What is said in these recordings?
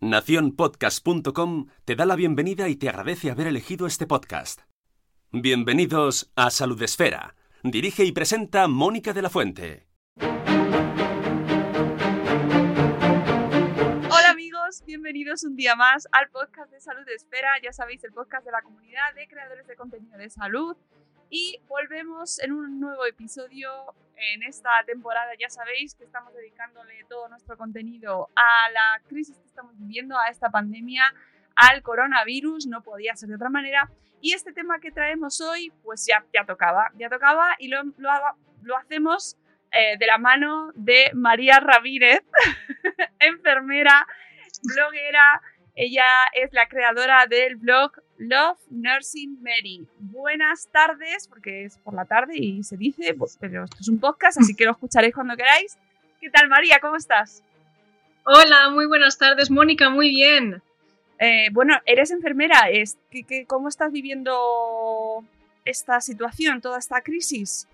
Naciónpodcast.com te da la bienvenida y te agradece haber elegido este podcast. Bienvenidos a Salud Esfera. Dirige y presenta Mónica de la Fuente. Hola amigos, bienvenidos un día más al podcast de Salud Esfera. Ya sabéis, el podcast de la comunidad de creadores de contenido de salud. Y volvemos en un nuevo episodio en esta temporada. Ya sabéis que estamos dedicándole todo nuestro contenido a la crisis que estamos viviendo, a esta pandemia, al coronavirus. No podía ser de otra manera. Y este tema que traemos hoy, pues ya, ya tocaba, ya tocaba y lo, lo, lo hacemos eh, de la mano de María Ramírez, enfermera, bloguera. Ella es la creadora del blog Love Nursing Mary. Buenas tardes, porque es por la tarde y se dice, pues, pero esto es un podcast, así que lo escucharéis cuando queráis. ¿Qué tal, María? ¿Cómo estás? Hola, muy buenas tardes, Mónica, muy bien. Eh, bueno, eres enfermera. Es, ¿qué, qué, cómo estás viviendo esta situación, toda esta crisis?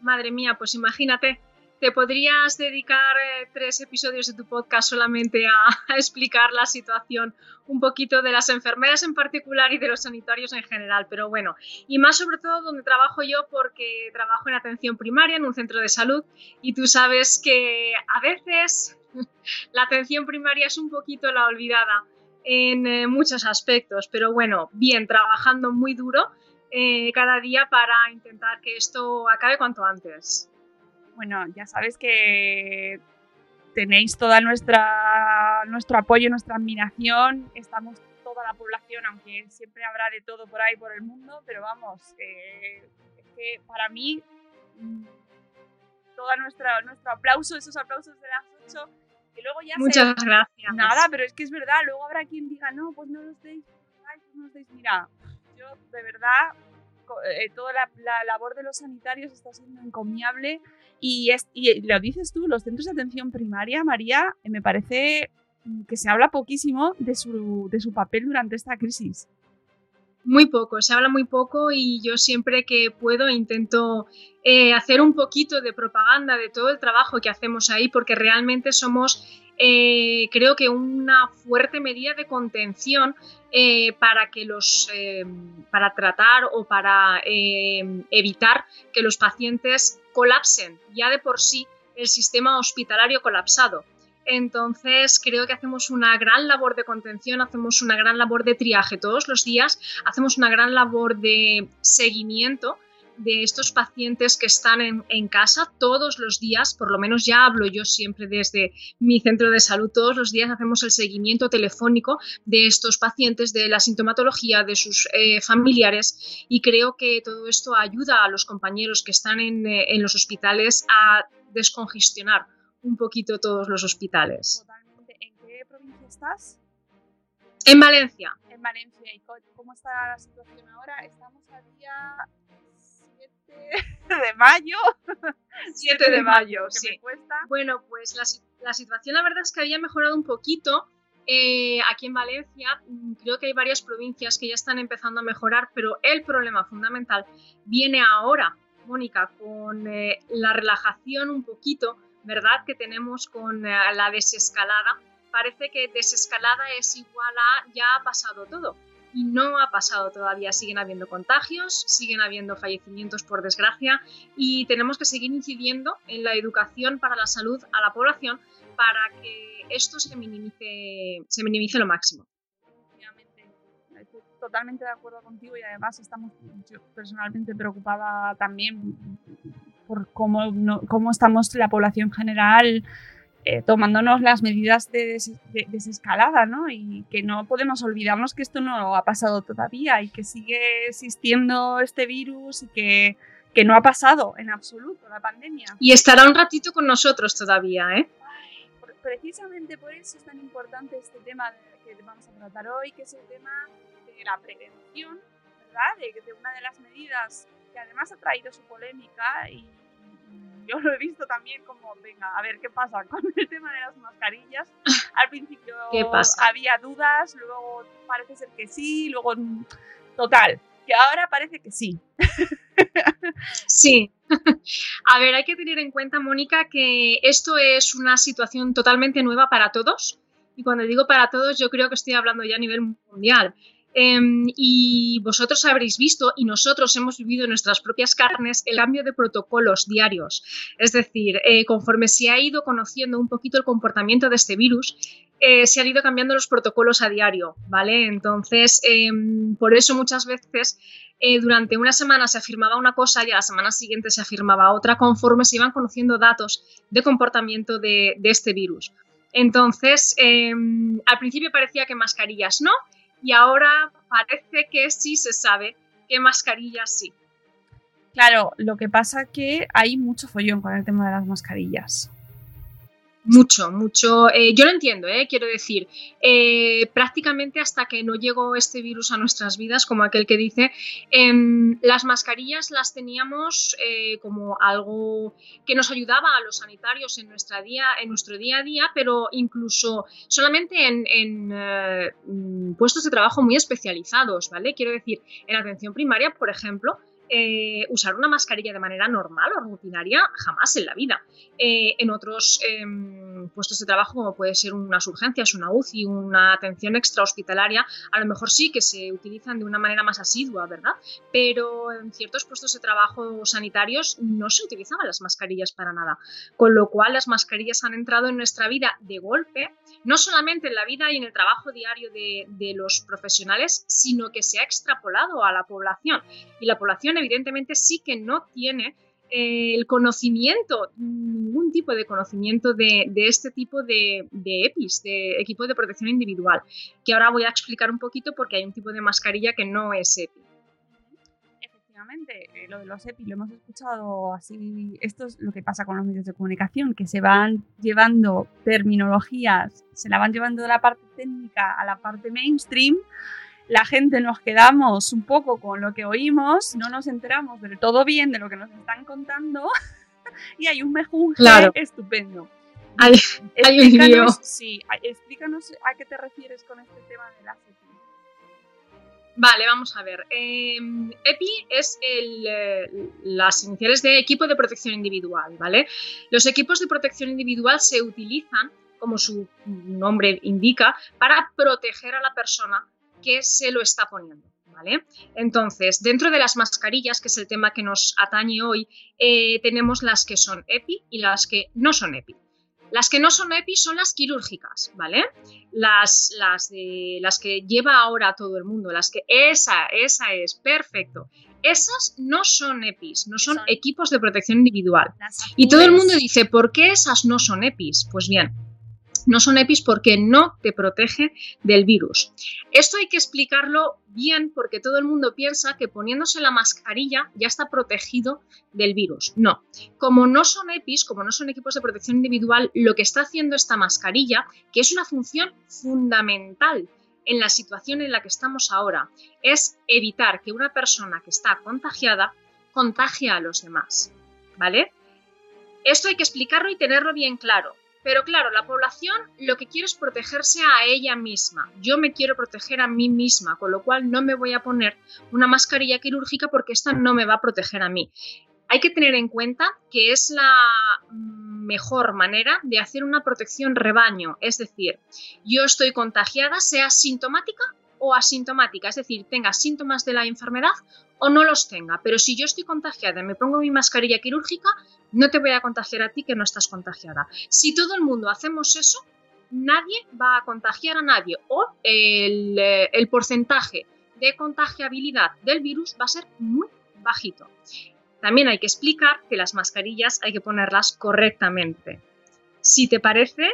Madre mía, pues imagínate, te podrías dedicar eh, tres episodios de tu podcast solamente a, a, explicar la situación un poquito de las enfermeras en particular y de los sanitarios en general, pero bueno, y más sobre todo donde trabajo yo porque trabajo en atención primaria en un centro de salud y tú sabes que a veces la atención primaria es un poquito la olvidada en eh, muchos aspectos, pero bueno, bien, trabajando muy duro eh, cada día para intentar que esto acabe cuanto antes. Bueno, ya sabes que tenéis toda nuestra nuestro apoyo, nuestra admiración. Estamos toda la población, aunque siempre habrá de todo por ahí por el mundo, pero vamos, eh, es que para mí mm, todo nuestra, nuestro aplauso, esos aplausos de las 8, y luego ya Muchas se, gracias. Nada, pero es que es verdad, luego habrá quien diga, no, pues no los deis, no los deis. Mira, yo de verdad, eh, toda la, la, labor de los sanitarios está siendo encomiable y, lo dices tú, los centros de atención primaria, María, me parece que se habla poquísimo de su, de su papel durante esta crisis. Muy poco, se habla muy poco y yo siempre que puedo intento eh, hacer un poquito de propaganda de todo el trabajo que hacemos ahí porque realmente somos eh, creo que una fuerte medida de contención eh, para que los eh, para tratar o para evitar que los pacientes colapsen ya de por sí el sistema hospitalario colapsado. Entonces creo que hacemos una gran labor de contención, hacemos una gran labor de triaje todos los días, hacemos una gran labor de seguimiento de estos pacientes que están en, en, casa todos los días, por lo menos ya hablo yo siempre desde mi centro de salud, todos los días hacemos el seguimiento telefónico de estos pacientes, de la sintomatología, de sus eh, familiares y creo que todo esto ayuda a los compañeros que están en, eh, en los hospitales a descongestionar un poquito todos los hospitales. Totalmente. ¿En qué provincia estás? En Valencia. En Valencia. ¿Y cómo está la situación ahora? Estamos a día de mayo. 7 de mayo, sí. me cuesta. Bueno, pues la, la, situación la verdad es que había mejorado un poquito eh, aquí en Valencia mm, creo que hay varias provincias que ya están empezando a mejorar, pero el problema fundamental viene ahora, Mónica, con eh, la relajación un poquito, ¿verdad?, que tenemos con eh, la desescalada. Parece que desescalada es igual a ya ha pasado todo. Y no ha pasado todavía. Siguen habiendo contagios, siguen habiendo fallecimientos por desgracia y tenemos que seguir incidiendo en la educación para la salud a la población para que esto se minimice, se minimice lo máximo. Estoy totalmente de acuerdo contigo y además estamos, personalmente preocupada también por cómo, cómo estamos la población general eh, tomándonos las medidas de, desescalada, ¿no? Y que no podemos olvidarnos que esto no ha pasado todavía y que sigue existiendo este virus y que, que no ha pasado en absoluto la pandemia. Y estará un ratito con nosotros todavía, ¿eh? precisamente por eso es tan importante este tema que vamos a tratar hoy, que es el tema de la prevención, ¿verdad? De, de una de las medidas que además ha traído su polémica y yo lo he visto también como, venga, a ver qué pasa con el tema de las mascarillas. Al principio había dudas, luego parece ser que sí, luego total, que ahora parece que sí. Sí. A ver, hay que tener en cuenta, Mónica, que esto es una situación totalmente nueva para todos. Y cuando digo para todos, yo creo que estoy hablando ya a nivel mundial. Em, y vosotros habréis visto y nosotros hemos vivido en nuestras propias carnes el cambio de protocolos diarios. Es decir, eh, conforme se ha ido conociendo un poquito el comportamiento de este virus, eh, se han ido cambiando los protocolos a diario, ¿vale? Entonces, em, por eso muchas veces eh, durante una semana se afirmaba una cosa y a la semana siguiente se afirmaba otra conforme se iban conociendo datos de comportamiento de, este virus. Entonces, em, al principio parecía que mascarillas no, y ahora parece que sí se sabe que mascarillas sí. Claro, lo que pasa que hay mucho follón con el tema de las mascarillas. Mucho, mucho. Eh, yo lo entiendo, eh, quiero decir, eh, prácticamente hasta que no llegó este virus a nuestras vidas, como aquel que dice, em, las mascarillas las teníamos como algo que nos ayudaba a los sanitarios en, nuestra día, en nuestro día a día, pero incluso solamente en, en mm, puestos de trabajo muy especializados, ¿vale? Quiero decir, en atención primaria, por ejemplo, eh, usar una mascarilla de manera normal o rutinaria jamás en la vida. Eh, en otros em, puestos de trabajo, como puede ser unas urgencias, una UCI, una atención extrahospitalaria, a lo mejor sí que se utilizan de una manera más asidua, ¿verdad? Pero en ciertos puestos de trabajo sanitarios no se utilizaban las mascarillas para nada. Con lo cual las mascarillas han entrado en nuestra vida de golpe, no solamente en la vida y en el trabajo diario de, los profesionales, sino que se ha extrapolado a la población. Y la población evidentemente sí que no tiene eh, el conocimiento, ningún tipo de conocimiento de, este tipo de, EPIs, de equipo de protección individual, que ahora voy a explicar un poquito porque hay un tipo de mascarilla que no es EPI. Efectivamente, eh, lo de los EPI lo hemos escuchado así. Esto es lo que pasa con los medios de comunicación, que se van llevando terminologías, se la van llevando de la parte técnica a la parte mainstream la gente nos quedamos un poco con lo que oímos, no nos enteramos del todo bien de lo que nos están contando y hay un mejunje estupendo. Hay, explícanos, sí, explícanos a qué te refieres con este tema de EPI. Vale, vamos a ver. Em, EPI es eh, las iniciales de equipo de protección individual, ¿vale? Los equipos de protección individual se utilizan, como su nombre indica, para proteger a la persona que se lo está poniendo. ¿Vale? Entonces, dentro de las mascarillas, que es el tema que nos atañe hoy, eh, tenemos las que son EPI y las que no son EPI. Las que no son EPI son las quirúrgicas, ¿vale? Las, las, de, las que lleva ahora todo el mundo, las que esa, esa es, perfecto. Esas no son EPIs, no son equipos de protección individual. Y todo el mundo dice, ¿por qué esas no son EPIs? Pues bien, no son EPIs porque no te protege del virus. Esto hay que explicarlo bien porque todo el mundo piensa que poniéndose la mascarilla ya está protegido del virus. No, como no son EPIs, como no son equipos de protección individual, lo que está haciendo esta mascarilla, que es una función fundamental en la situación en la que estamos ahora, es evitar que una persona que está contagiada contagie a los demás. ¿Vale? Esto hay que explicarlo y tenerlo bien claro Pero claro, la población lo que quiere es protegerse a ella misma. Yo me quiero proteger a mí misma, con lo cual no me voy a poner una mascarilla quirúrgica porque esta no me va a proteger a mí. Hay que tener en cuenta que es la mejor manera de hacer una protección rebaño, es decir, yo estoy contagiada, sea sintomática o asintomática, es decir, tenga síntomas de la enfermedad o no los tenga. Pero si yo estoy contagiada y me pongo mi mascarilla quirúrgica, no te voy a contagiar a ti que no estás contagiada. Si todo el mundo hacemos eso, nadie va a contagiar a nadie o el, eh, el porcentaje de contagiabilidad del virus va a ser muy bajito. También hay que explicar que las mascarillas hay que ponerlas correctamente. Si te parece,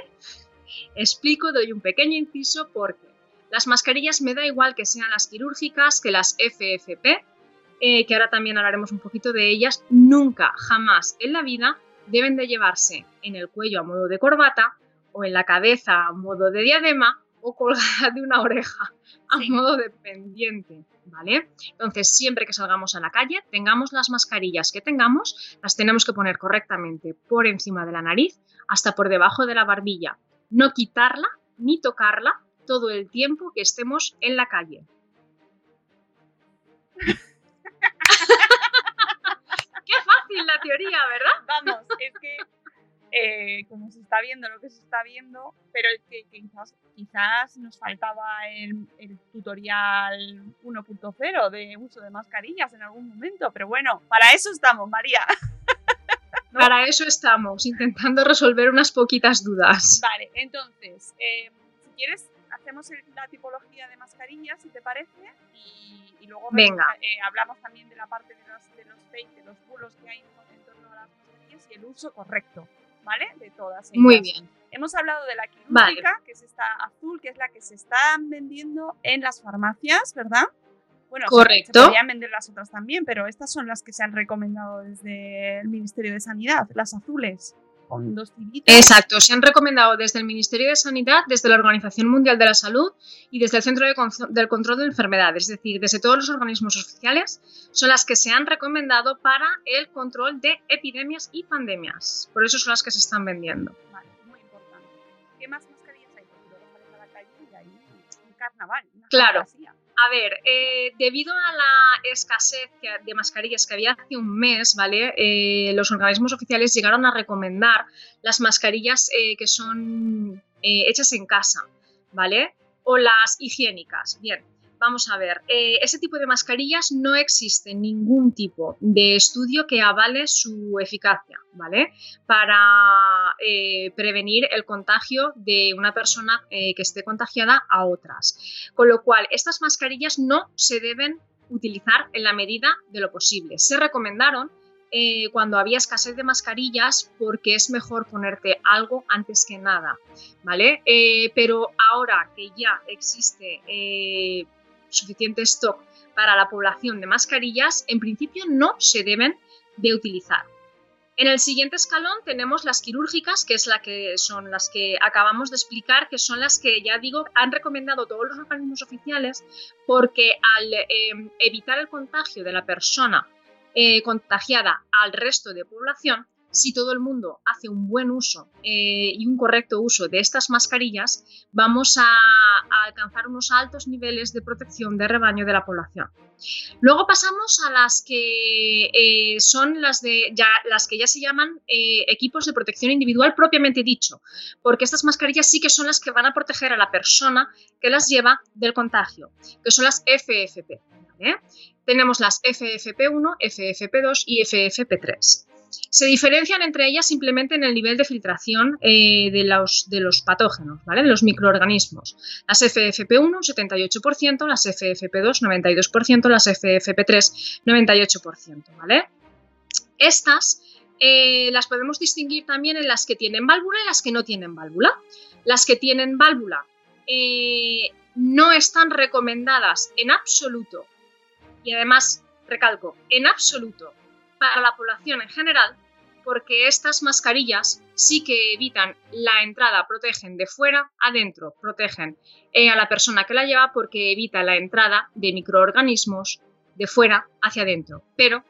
explico, doy un pequeño inciso porque las mascarillas me da igual que sean las quirúrgicas, que las FFP, eh, que ahora también hablaremos un poquito de ellas, nunca, jamás en la vida deben de llevarse en el cuello a modo de corbata o en la cabeza a modo de diadema o colgada de una oreja a modo de pendiente, ¿vale? Entonces, siempre que salgamos a la calle, tengamos las mascarillas que tengamos, las tenemos que poner correctamente por encima de la nariz hasta por debajo de la barbilla. No quitarla ni tocarla todo el tiempo que estemos en la calle. Qué fácil la teoría, ¿verdad? Vamos, es que eh, como se está viendo lo que se está viendo, pero que, quizás, quizás, nos faltaba el, tutorial 1.0 de uso de mascarillas en algún momento, pero bueno, para eso estamos, María. Para eso estamos, intentando resolver unas poquitas dudas. Vale, entonces, eh, si quieres, hacemos la tipología de mascarillas, si te parece, y, luego Venga. Eh, hablamos también de la parte de los, de los fake, de los bulos que hay en torno a las mascarillas y el uso correcto, ¿vale? De todas ellas. Muy bien. Hemos hablado de la quirúrgica, que es esta azul, que es la que se está vendiendo en las farmacias, ¿verdad? Bueno, Correcto. se podrían vender las otras también, pero estas son las que se han recomendado desde el Ministerio de Sanidad, las azules con dos tiritas. Exacto, se han recomendado desde el Ministerio de Sanidad, desde la Organización Mundial de la Salud y desde el Centro de del Control de Enfermedades, es decir, desde todos los organismos oficiales, son las que se han recomendado para el control de epidemias y pandemias. Por eso son las que se están vendiendo. Vale, muy importante. ¿Qué más mascarillas hay? La calle y hay un carnaval. Una Claro. fantasía. A ver, eh, debido a la escasez de mascarillas que había hace un mes, ¿vale? Eh, los organismos oficiales llegaron a recomendar las mascarillas eh, que son eh, hechas en casa, ¿vale? O las higiénicas. Bien, vamos a ver. eh, ese tipo de mascarillas no existe ningún tipo de estudio que avale su eficacia, ¿vale? Para eh, prevenir el contagio de una persona eh, que esté contagiada a otras. Con lo cual, estas mascarillas no se deben utilizar en la medida de lo posible. Se recomendaron cuando había escasez de mascarillas porque es mejor ponerte algo antes que nada, ¿vale? Pero ahora que ya existe suficiente stock para la población de mascarillas, en principio no se deben de utilizar. En el siguiente escalón tenemos las quirúrgicas, que es la que son las que acabamos de explicar, que son las que ya digo han recomendado todos los organismos oficiales porque al eh, evitar el contagio de la persona eh, contagiada al resto de población, si todo el mundo hace un buen uso eh, y un correcto uso de estas mascarillas, vamos a, alcanzar unos altos niveles de protección de rebaño de la población. Luego pasamos a las que eh, son las, de, ya, las que ya se llaman eh, equipos de protección individual propiamente dicho, porque estas mascarillas sí que son las que van a proteger a la persona que las lleva del contagio, que son las FFP. Tenemos las FFP1, FFP2 y FFP3. Se diferencian entre ellas simplemente en el nivel de filtración eh, de, los, patógenos, ¿vale? de los microorganismos. Las FFP1, 78%, las FFP2, 92%, las FFP3, 98%. ¿vale? Estas eh, las podemos distinguir también en las que tienen válvula y las que no tienen válvula. Las que tienen válvula eh, no están recomendadas en absoluto, y además, recalco, en absoluto para la población en general, porque estas mascarillas sí que evitan la entrada, protegen de fuera adentro, protegen eh, a la persona que la lleva porque evita la entrada de microorganismos de fuera hacia adentro, pero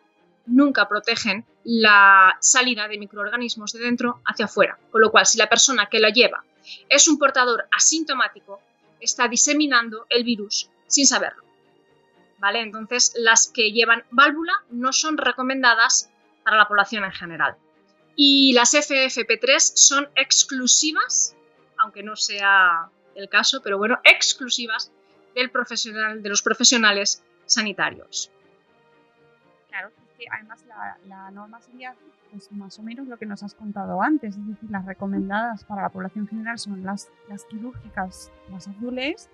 nunca protegen la salida de microorganismos de dentro hacia afuera. Con lo cual, si la persona que la lleva es un portador asintomático, está diseminando el virus sin saberlo. ¿Vale? Entonces, las que llevan válvula no son recomendadas para la población en general. Y las FFP3 son exclusivas, aunque no sea el caso, pero bueno, exclusivas del profesional, de los profesionales sanitarios. Claro, además la, norma sería pues, más o menos lo que nos has contado antes, es decir, las recomendadas para la población general son las, las quirúrgicas, las azules,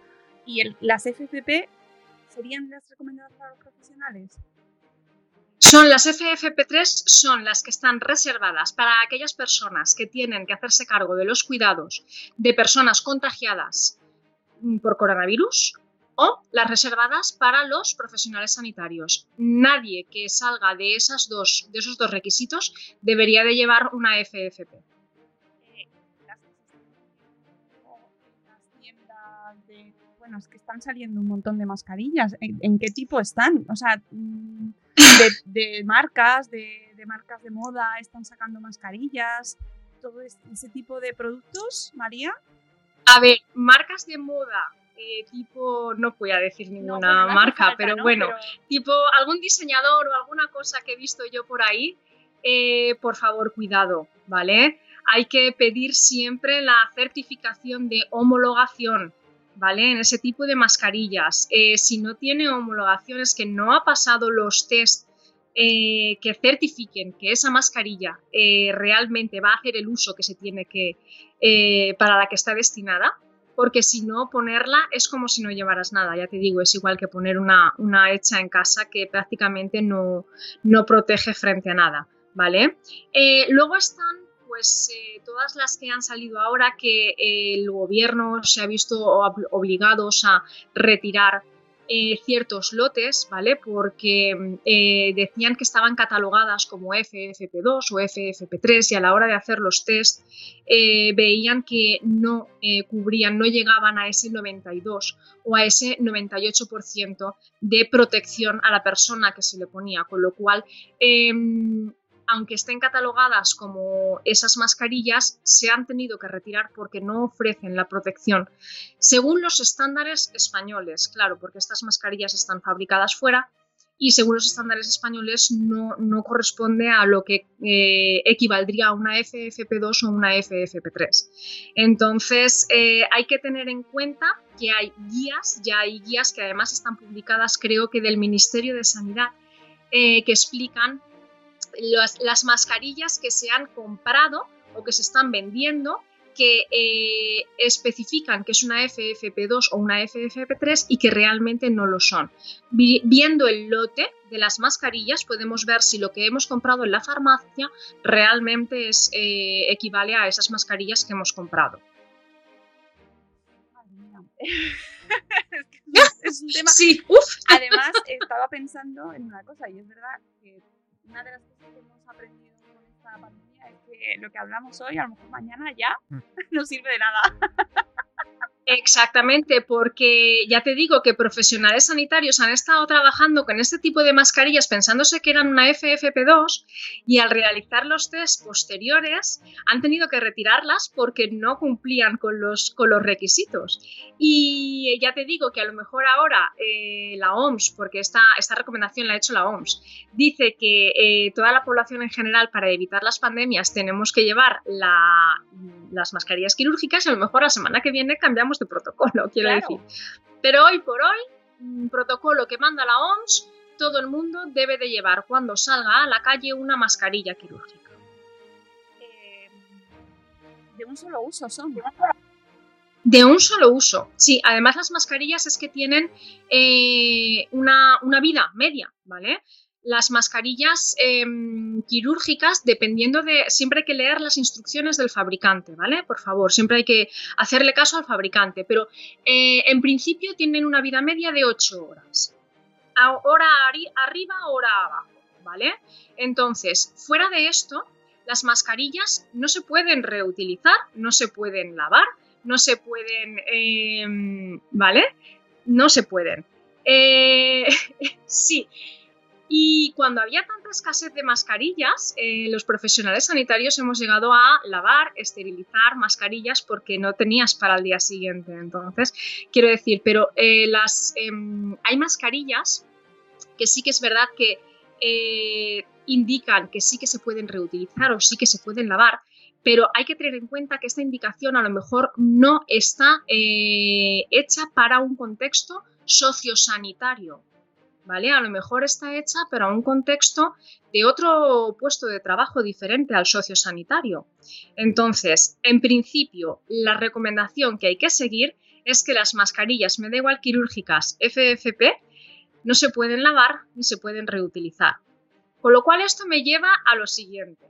y las FFP serían las recomendadas para los profesionales. Son las FFP3 son las que están reservadas para aquellas personas que tienen que hacerse cargo de los cuidados de personas contagiadas por coronavirus o las reservadas para los profesionales sanitarios. Nadie que salga de, esas dos, de esos dos requisitos debería de llevar una FFP. Bueno, es que están saliendo un montón de mascarillas. ¿En, qué tipo están? O sea, mm, de, marcas, de, marcas de moda, están sacando mascarillas, todo ese tipo de productos, María. A ver, marcas de moda eh, tipo, no voy a decir ninguna marca, pero bueno, tipo algún diseñador o alguna cosa que he visto yo por ahí, eh, por favor, cuidado, ¿vale? Hay que pedir siempre la certificación de homologación, ¿vale? En ese tipo de mascarillas. Eh, si no tiene homologaciones que no ha pasado los test que certifiquen que esa mascarilla realmente va a hacer el uso que se tiene que para la que está destinada, porque si no, ponerla es como si no llevaras nada, ya te digo, es igual que poner una, hecha en casa que prácticamente no, protege frente a nada, ¿vale? Eh, luego están pues eh, todas las que han salido ahora que el gobierno se ha visto obligados a retirar eh, ciertos lotes, ¿vale? Porque eh, decían que estaban catalogadas como FFP2 o FFP3 y a la hora de hacer los test eh, veían que no cubrían, no llegaban a ese 92 o a ese 98% de protección a la persona que se le ponía, con lo cual em, aunque estén catalogadas como esas mascarillas, se han tenido que retirar porque no ofrecen la protección según los estándares españoles, claro, porque estas mascarillas están fabricadas fuera y según los estándares españoles no, corresponde a lo que eh, equivaldría a una FFP2 o una FFP3. Entonces eh, hay que tener en cuenta que hay guías, ya hay guías que además están publicadas creo que del Ministerio de Sanidad, eh, que explican las, mascarillas que se han comprado o que se están vendiendo que eh, especifican que es una FFP2 o una FFP3 y que realmente no lo son. viendo el lote de las mascarillas podemos ver si lo que hemos comprado en la farmacia realmente es, eh, equivale a esas mascarillas que hemos comprado. es un tema. Sí, Además, estaba pensando en una cosa, y es verdad que una de las cosas que hemos aprendido con esta pandemia es que lo que hablamos hoy, a lo mejor mañana ya mm. no sirve de nada. Exactamente, porque ya te digo que profesionales sanitarios han estado trabajando con este tipo de mascarillas pensándose que eran una FFP2 y al realizar los test posteriores han tenido que retirarlas porque no cumplían con los, requisitos. Y ya te digo que a lo mejor ahora eh, la OMS, porque esta, recomendación la ha hecho la OMS, dice que eh, toda la población en general para evitar las pandemias tenemos que llevar las mascarillas quirúrgicas y a lo mejor la semana que viene cambiamos de protocolo, quiero decir. Pero hoy por hoy, un protocolo que manda la OMS, todo el mundo debe de llevar cuando salga a la calle una mascarilla quirúrgica. Eh, de un solo uso son. De un solo uso. Sí, además las mascarillas es que tienen eh, una, una vida media, ¿vale? Las mascarillas em, quirúrgicas, dependiendo de, siempre hay que leer las instrucciones del fabricante, ¿vale? Por favor, siempre hay que hacerle caso al fabricante, pero eh, en principio tienen una vida media de 8 horas. Hora arriba, hora abajo, ¿vale? Entonces, fuera de esto, las mascarillas no se pueden reutilizar, no se pueden lavar, no se pueden, em, ¿vale? No se pueden. Eh, sí, Y cuando había tanta escasez de mascarillas, eh, los profesionales sanitarios hemos llegado a lavar, esterilizar mascarillas porque no tenías para el día siguiente. Entonces, quiero decir, pero eh, las, em, hay mascarillas que sí que es verdad que eh, indican que sí que se pueden reutilizar o sí que se pueden lavar, pero hay que tener en cuenta que esta indicación a lo mejor no está hecha para un contexto sociosanitario. ¿Vale? A lo mejor está hecha, pero a un contexto de otro puesto de trabajo diferente al sociosanitario. Entonces, en principio, la recomendación que hay que seguir es que las mascarillas, me da igual quirúrgicas, FFP, no se pueden lavar ni se pueden reutilizar. Con lo cual, esto me lleva a lo siguiente.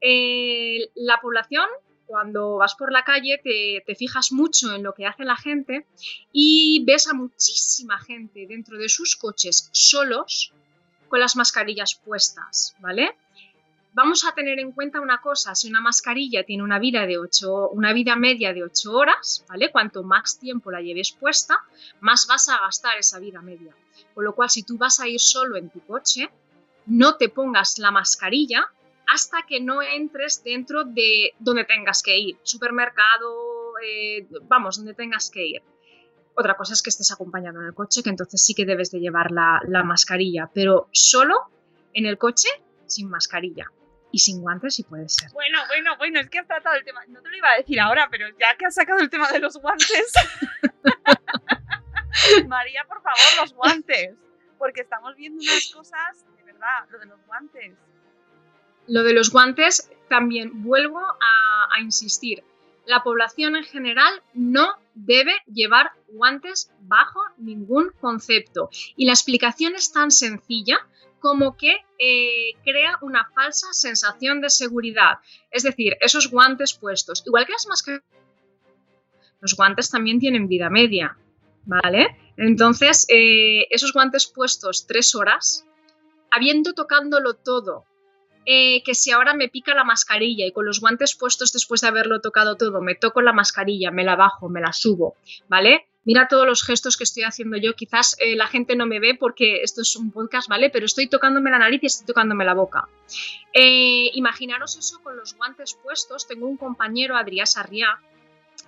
Eh, la población cuando vas por la calle te, fijas mucho en lo que hace la gente y ves a muchísima gente dentro de sus coches solos con las mascarillas puestas, ¿vale? Vamos a tener en cuenta una cosa, si una mascarilla tiene una vida de una vida media de 8 horas, ¿vale? Cuanto más tiempo la lleves puesta, más vas a gastar esa vida media. Con lo cual, si tú vas a ir solo en tu coche, no te pongas la mascarilla hasta que no entres dentro de donde tengas que ir, supermercado, eh, vamos, donde tengas que ir. Otra cosa es que estés acompañado en el coche, que entonces sí que debes de llevar la, mascarilla, pero solo en el coche sin mascarilla y sin guantes si puede ser. Bueno, bueno, bueno, es que has tratado el tema, no te lo iba a decir ahora, pero ya que has sacado el tema de los guantes, María, por favor, los guantes, porque estamos viendo unas cosas, de verdad, lo de los guantes. Lo de los guantes, también vuelvo a, insistir. La población en general no debe llevar guantes bajo ningún concepto. Y la explicación es tan sencilla como que eh, crea una falsa sensación de seguridad. Es decir, esos guantes puestos, igual que las máscaras, los guantes también tienen vida media, ¿vale? Entonces, eh, esos guantes puestos tres horas, habiendo tocándolo todo, eh, que si ahora me pica la mascarilla y con los guantes puestos después de haberlo tocado todo, me toco la mascarilla, me la bajo, me la subo, ¿vale? Mira todos los gestos que estoy haciendo yo. Quizás eh, la gente no me ve porque esto es un podcast, ¿vale? Pero estoy tocándome la nariz y estoy tocándome la boca. Eh, imaginaros eso con los guantes puestos. Tengo un compañero, Adrián Sarriá,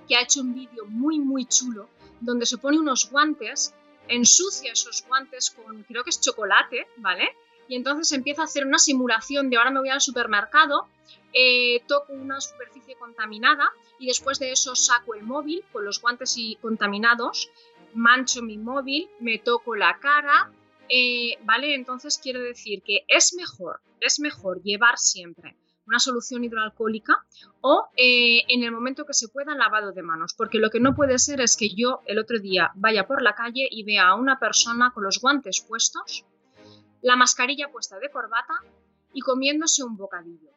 que ha hecho un vídeo muy, muy chulo donde se pone unos guantes, ensucia esos guantes con, creo que es chocolate, ¿vale? Y entonces empiezo a hacer una simulación de ahora me voy al supermercado, eh, toco una superficie contaminada y después de eso saco el móvil con los guantes y contaminados, mancho mi móvil, me toco la cara, eh, ¿vale? Entonces quiero decir que es mejor, es mejor llevar siempre una solución hidroalcohólica o eh, en el momento que se pueda lavado de manos, porque lo que no puede ser es que yo el otro día vaya por la calle y vea a una persona con los guantes puestos, la mascarilla puesta de corbata y comiéndose un bocadillo.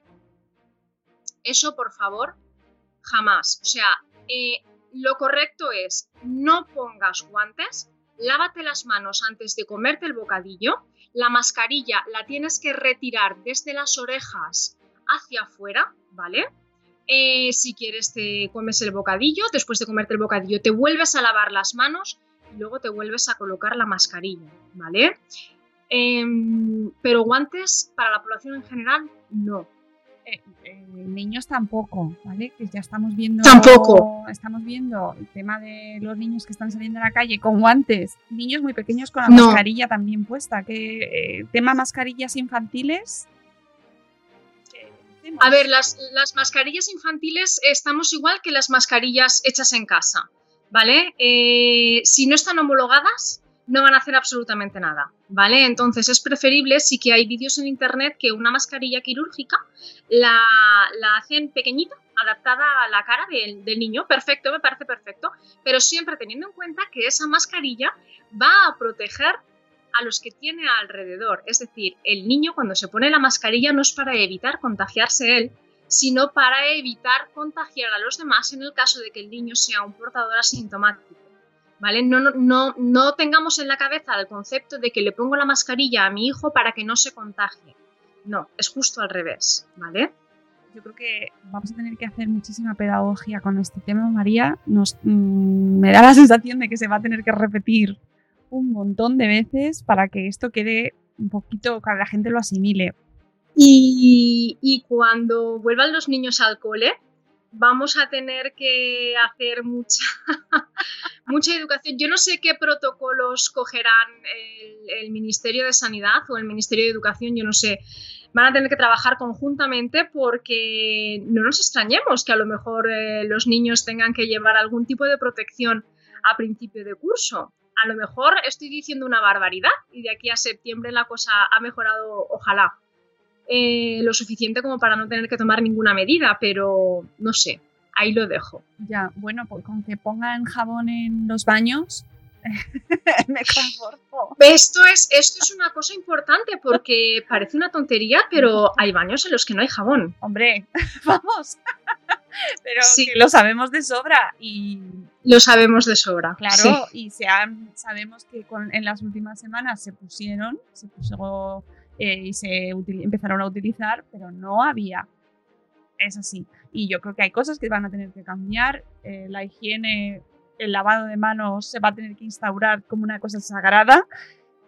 Eso, por favor, jamás. O sea, eh, lo correcto es no pongas guantes, lávate las manos antes de comerte el bocadillo, la mascarilla la tienes que retirar desde las orejas hacia afuera, ¿vale? Eh, si quieres te comes el bocadillo, después de comerte el bocadillo te vuelves a lavar las manos y luego te vuelves a colocar la mascarilla, ¿vale? Em, pero guantes para la población en general, no. Eh, eh, niños tampoco, ¿vale? Que ya estamos viendo. Tampoco. Estamos viendo el tema de los niños que están saliendo a la calle con guantes. Niños muy pequeños con la mascarilla también puesta. Que eh, tema mascarillas infantiles. A ver, las, las, mascarillas infantiles estamos igual que las mascarillas hechas en casa, ¿vale? si no están homologadas, no van a hacer absolutamente nada, ¿vale? Entonces es preferible, sí que hay vídeos en internet que una mascarilla quirúrgica la, hacen pequeñita, adaptada a la cara del, niño, perfecto, me parece perfecto, pero siempre teniendo en cuenta que esa mascarilla va a proteger a los que tiene alrededor. Es decir, el niño cuando se pone la mascarilla no es para evitar contagiarse él, sino para evitar contagiar a los demás en el caso de que el niño sea un portador asintomático. ¿Vale? No, no, no tengamos en la cabeza el concepto de que le pongo la mascarilla a mi hijo para que no se contagie. No, es justo al revés, ¿vale? Yo creo que vamos a tener que hacer muchísima pedagogía con este tema, María. Nos, mm, me da la sensación de que se va a tener que repetir un montón de veces para que esto quede un poquito, para que la gente lo asimile. Y, y cuando vuelvan los niños al cole, vamos a tener que hacer mucha, mucha educación. Yo no sé qué protocolos cogerán el, Ministerio de Sanidad o el Ministerio de Educación, yo no sé. Van a tener que trabajar conjuntamente porque no nos extrañemos que a lo mejor eh, los niños tengan que llevar algún tipo de protección a principio de curso. A lo mejor estoy diciendo una barbaridad y de aquí a septiembre la cosa ha mejorado, ojalá eh, lo suficiente como para no tener que tomar ninguna medida, pero no sé, ahí lo dejo. Ya, bueno, pues con que pongan jabón en los baños, me conforto. Esto es, esto es una cosa importante porque parece una tontería, pero hay baños en los que no hay jabón. Hombre, vamos. pero sí. que lo sabemos de sobra y... Lo sabemos de sobra. Claro, sí. y se han, sabemos que con, en las últimas semanas se pusieron, se puso eh, y se empezaron a utilizar, pero no había. Es así. Y yo creo que hay cosas que van a tener que cambiar. Eh, la higiene, el lavado de manos se va a tener que instaurar como una cosa sagrada.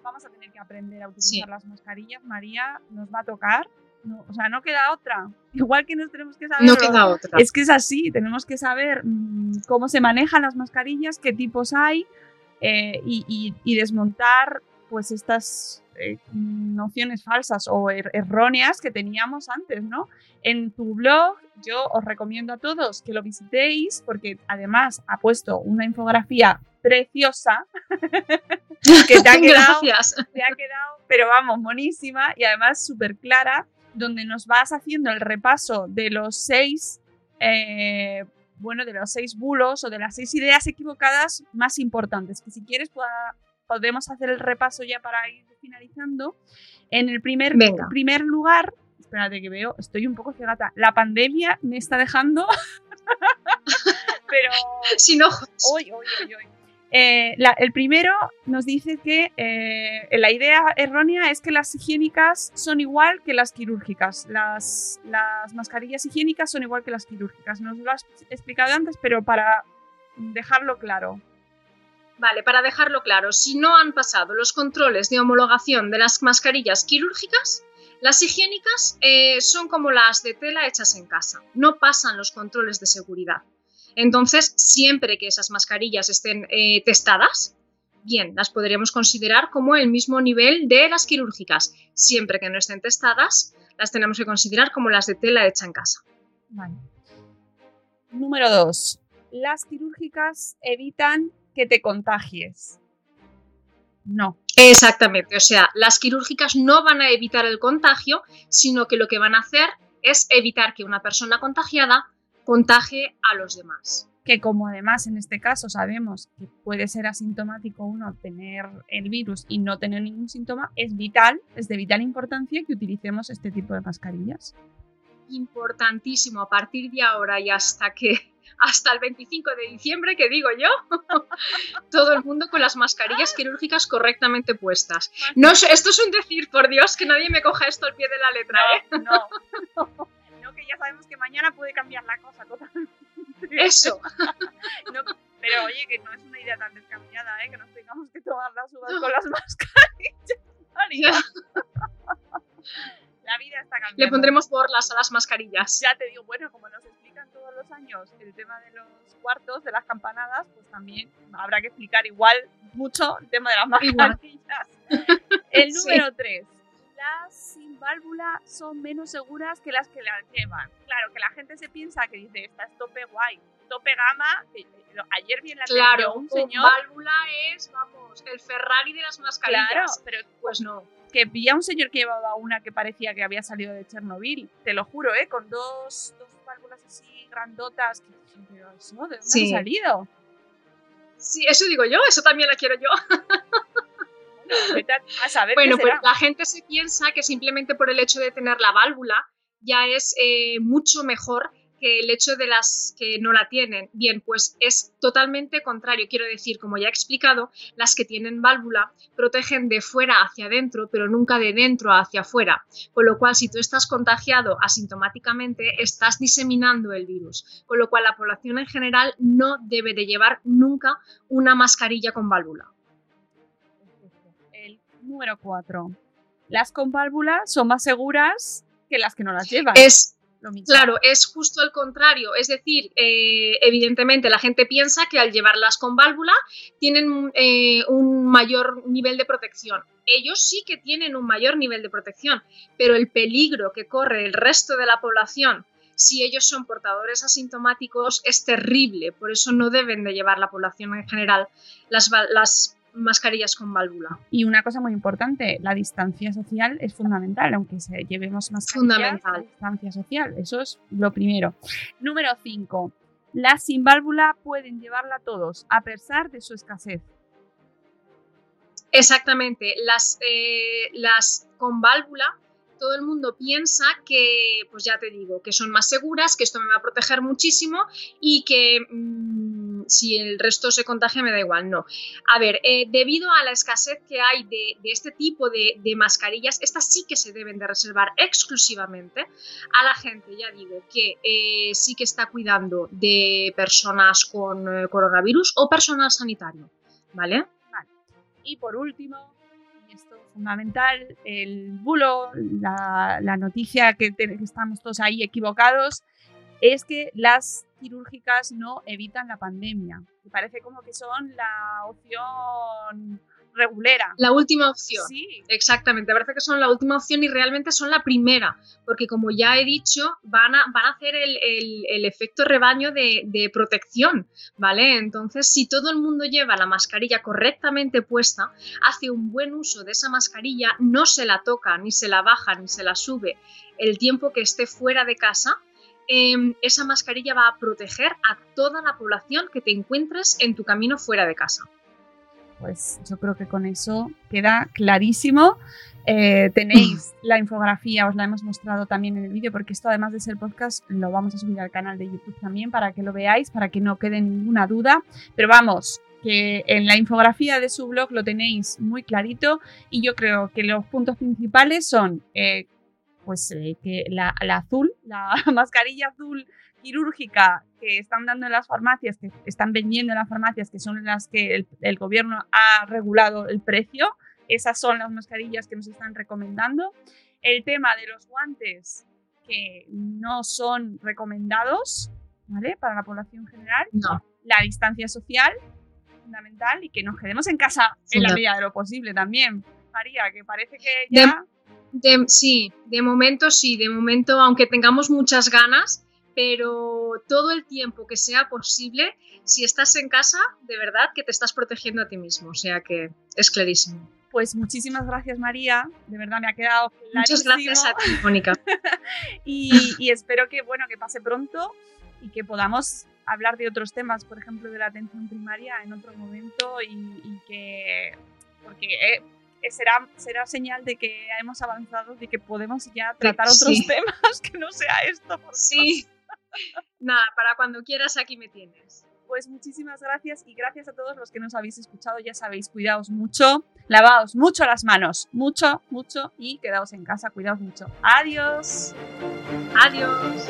Vamos a tener que aprender a utilizar sí. las mascarillas. María, nos va a tocar. No, o sea, no queda otra. Igual que nos tenemos que saber. No queda otra. Es que es así. Tenemos que saber mmm, cómo se manejan las mascarillas, qué tipos hay eh, y, y, y desmontar pues estas eh, nociones falsas o er erróneas que teníamos antes, ¿no? En tu blog yo os recomiendo a todos que lo visitéis porque además ha puesto una infografía preciosa que te ha, quedado, te ha quedado, pero vamos, monísima y además súper clara, donde nos vas haciendo el repaso de los seis, eh, bueno, de los seis bulos o de las seis ideas equivocadas más importantes, que si quieres pueda, podemos hacer el repaso ya para ir finalizando. En el primer, Venga. primer lugar, espérate que veo, estoy un poco cegata. La pandemia me está dejando. Pero. Sin ojos. Uy, uy, uy, uy. Eh, la, el primero nos dice que eh, la idea errónea es que las higiénicas son igual que las quirúrgicas. Las, las mascarillas higiénicas son igual que las quirúrgicas. Nos lo has explicado antes, pero para dejarlo claro. Vale, para dejarlo claro, si no han pasado los controles de homologación de las mascarillas quirúrgicas, las higiénicas eh, son como las de tela hechas en casa, no pasan los controles de seguridad. Entonces, siempre que esas mascarillas estén eh, testadas, bien, las podríamos considerar como el mismo nivel de las quirúrgicas. Siempre que no estén testadas, las tenemos que considerar como las de tela hecha en casa. Vale. Número 2. Las quirúrgicas evitan que te contagies. No. Exactamente, o sea, las quirúrgicas no van a evitar el contagio, sino que lo que van a hacer es evitar que una persona contagiada contagie a los demás. Que como además en este caso sabemos que puede ser asintomático uno tener el virus y no tener ningún síntoma, es vital, es de vital importancia que utilicemos este tipo de mascarillas. Importantísimo a partir de ahora y hasta que hasta el 25 de diciembre, que digo yo, todo el mundo con las mascarillas quirúrgicas correctamente puestas. No, esto es un decir, por Dios, que nadie me coja esto al pie de la letra, no, ¿eh? No, no, no, que ya sabemos que mañana puede cambiar la cosa totalmente. Eso. No, pero oye, que no es una idea tan descabellada, ¿eh? Que nos tengamos que tomar las uvas con las mascarillas. La vida está cambiando. Le pondremos borlas a las mascarillas. Ya te digo, bueno, como nos explican todos los años el tema de los cuartos, de las campanadas, pues también habrá que explicar igual mucho el tema de las mascarillas. el número 3. Sí. Las sin válvula son menos seguras que las que las llevan. Claro, que la gente se piensa que dice, esta es tope guay, tope gama. Ayer vi en la claro, un señor. válvula es, vamos, el Ferrari de las mascarillas. Claro, pero pues no que vi a un señor que llevaba una que parecía que había salido de Chernobyl, te lo juro, ¿eh? Con dos, dos válvulas así grandotas. Que, pero eso, ¿de dónde sí. ha salido? Sí, eso digo yo, eso también la quiero yo. Bueno, a saber bueno pues la gente se piensa que simplemente por el hecho de tener la válvula ya es eh, mucho mejor que el hecho de las que no la tienen. Bien, pues es totalmente contrario. Quiero decir, como ya he explicado, las que tienen válvula protegen de fuera hacia adentro, pero nunca de dentro hacia afuera. Con lo cual, si tú estás contagiado asintomáticamente, estás diseminando el virus. Con lo cual, la población en general no debe de llevar nunca una mascarilla con válvula. El número 4. las con válvula son más seguras que las que no las llevan. Es, Claro, es justo el contrario. Es decir, eh, evidentemente la gente piensa que al llevarlas con válvula tienen eh, un mayor nivel de protección. Ellos sí que tienen un mayor nivel de protección, pero el peligro que corre el resto de la población si ellos son portadores asintomáticos es terrible. Por eso no deben de llevar la población en general las, las mascarillas con válvula. Y una cosa muy importante, la distancia social es fundamental, aunque se llevemos más Fundamental. distancia social, eso es lo primero. Número 5. Las sin válvula pueden llevarla todos, a pesar de su escasez. Exactamente. Las, eh, las con válvula, todo el mundo piensa que, pues ya te digo, que son más seguras, que esto me va a proteger muchísimo y que mm, si el resto se contagia me da igual. No. A ver, eh, debido a la escasez que hay de, este tipo de, mascarillas, estas sí que se deben de reservar exclusivamente a la gente, ya digo, que eh, sí que está cuidando de personas con eh, coronavirus o personal sanitario. ¿Vale? Y por último, esto es fundamental, el bulo, la, noticia que, que estamos todos ahí equivocados, es que las quirúrgicas no evitan la pandemia. Y parece como que son la opción regulera. La última opción. Sí, Exactamente, parece que son la última opción y realmente son la primera, porque como ya he dicho, van a, van a hacer el, el- el efecto rebaño de, de protección, ¿vale? Entonces, si todo el mundo lleva la mascarilla correctamente puesta, hace un buen uso de esa mascarilla, no se la toca, ni se la baja, ni se la sube el tiempo que esté fuera de casa, em, esa mascarilla va a proteger a toda la población que te encuentres en tu camino fuera de casa. pues yo creo que con eso queda clarísimo. Eh, tenéis la infografía, os la hemos mostrado también en el vídeo, porque esto además de ser podcast lo vamos a subir al canal de YouTube también para que lo veáis, para que no quede ninguna duda. Pero vamos, que en la infografía de su blog lo tenéis muy clarito y yo creo que los puntos principales son eh, pues eh, que la, la azul, la mascarilla azul quirúrgica que están dando en las farmacias, que están vendiendo en las farmacias, que son las que el, el gobierno ha regulado el precio, esas son las mascarillas que nos están recomendando. El tema de los guantes que no son recomendados, ¿vale? Para la población general. No. La distancia social, fundamental, y que nos quedemos en casa en la medida de lo posible también. María, que parece que ya... De- sí, de momento sí, de momento, aunque tengamos muchas ganas, pero todo el tiempo que sea posible, si estás en casa, de verdad que te estás protegiendo a ti mismo, o sea que es clarísimo. Pues muchísimas gracias María, de verdad me ha quedado Muchas clarísimo. gracias a ti, Mónica. y, y espero que bueno que pase pronto y que podamos hablar de otros temas, por ejemplo de la atención primaria en otro momento y, y que porque eh, será será señal de que hemos avanzado, de que podemos ya tratar otros temas que no sea esto. Por Sí. Nada, para cuando quieras aquí me tienes. Pues muchísimas gracias y gracias a todos los que nos habéis escuchado. Ya sabéis, cuidaos mucho, lavaos mucho las manos, mucho, mucho y quedaos en casa, cuidaos mucho. Adiós. Adiós.